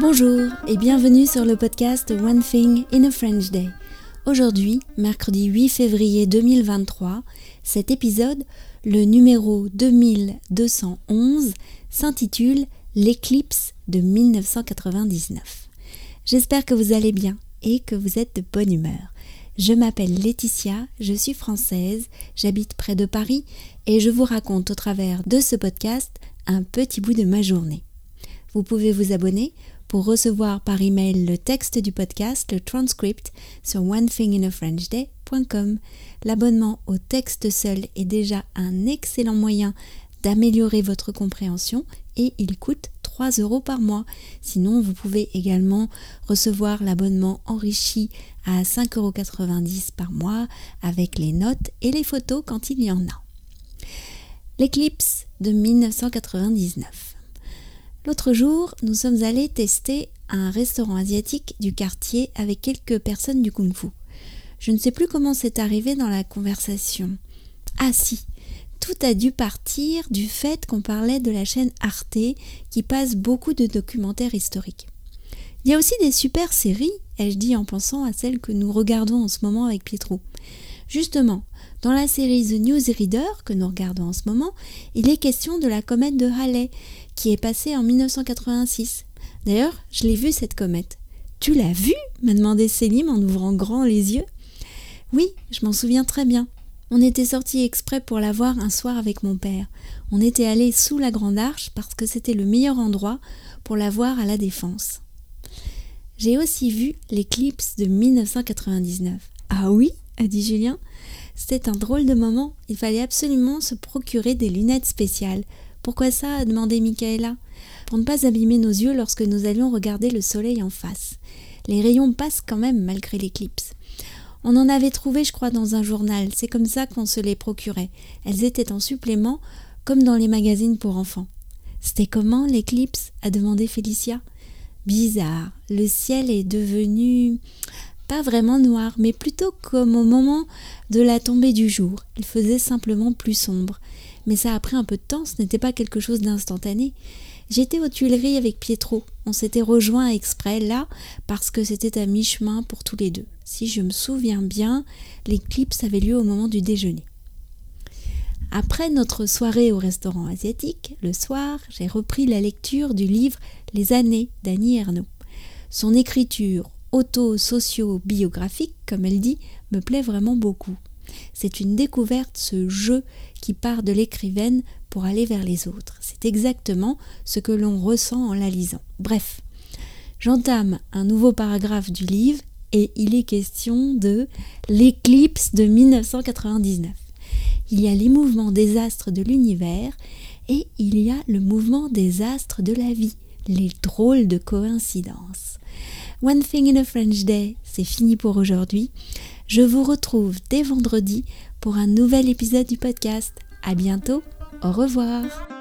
Bonjour et bienvenue sur le podcast One Thing in a French Day. Aujourd'hui, mercredi 8 février 2023, cet épisode, le numéro 2211, s'intitule L'éclipse de 1999. J'espère que vous allez bien et que vous êtes de bonne humeur. Je m'appelle Laetitia, je suis française, j'habite près de Paris et je vous raconte au travers de ce podcast un petit bout de ma journée. Vous pouvez vous abonner pour recevoir par email le texte du podcast, le transcript sur onethinginafrenchday.com. L'abonnement au texte seul est déjà un excellent moyen d'améliorer votre compréhension et il coûte 3 euros par mois. Sinon, vous pouvez également recevoir l'abonnement enrichi à 5,90 euros par mois avec les notes et les photos quand il y en a. L'éclipse de 1999. L'autre jour, nous sommes allés tester un restaurant asiatique du quartier avec quelques personnes du kung fu. Je ne sais plus comment c'est arrivé dans la conversation. Ah si, tout a dû partir du fait qu'on parlait de la chaîne Arte qui passe beaucoup de documentaires historiques. Il y a aussi des super séries, ai-je dit en pensant à celles que nous regardons en ce moment avec Pietro. Justement, dans la série The Newsreader que nous regardons en ce moment, il est question de la comète de Halley qui est passée en 1986. D'ailleurs, je l'ai vue cette comète. Tu l'as vue m'a demandé Célim en ouvrant grand les yeux. Oui, je m'en souviens très bien. On était sortis exprès pour la voir un soir avec mon père. On était allé sous la Grande Arche parce que c'était le meilleur endroit pour la voir à la Défense. J'ai aussi vu l'éclipse de 1999. Ah oui? A dit Julien. C'était un drôle de moment. Il fallait absolument se procurer des lunettes spéciales. Pourquoi ça a demandé Michaela. Pour ne pas abîmer nos yeux lorsque nous allions regarder le soleil en face. Les rayons passent quand même malgré l'éclipse. On en avait trouvé, je crois, dans un journal. C'est comme ça qu'on se les procurait. Elles étaient en supplément, comme dans les magazines pour enfants. C'était comment l'éclipse a demandé Félicia. Bizarre. Le ciel est devenu pas vraiment noir, mais plutôt comme au moment de la tombée du jour. Il faisait simplement plus sombre. Mais ça a pris un peu de temps, ce n'était pas quelque chose d'instantané. J'étais aux Tuileries avec Pietro. On s'était rejoint exprès là parce que c'était à mi-chemin pour tous les deux. Si je me souviens bien, l'éclipse avait lieu au moment du déjeuner. Après notre soirée au restaurant asiatique, le soir, j'ai repris la lecture du livre Les années d'Annie Ernaux. Son écriture auto-socio-biographique, comme elle dit, me plaît vraiment beaucoup. C'est une découverte, ce jeu qui part de l'écrivaine pour aller vers les autres. C'est exactement ce que l'on ressent en la lisant. Bref, j'entame un nouveau paragraphe du livre et il est question de l'éclipse de 1999. Il y a les mouvements des astres de l'univers et il y a le mouvement des astres de la vie, les drôles de coïncidences. One Thing in a French Day, c'est fini pour aujourd'hui. Je vous retrouve dès vendredi pour un nouvel épisode du podcast. À bientôt. Au revoir.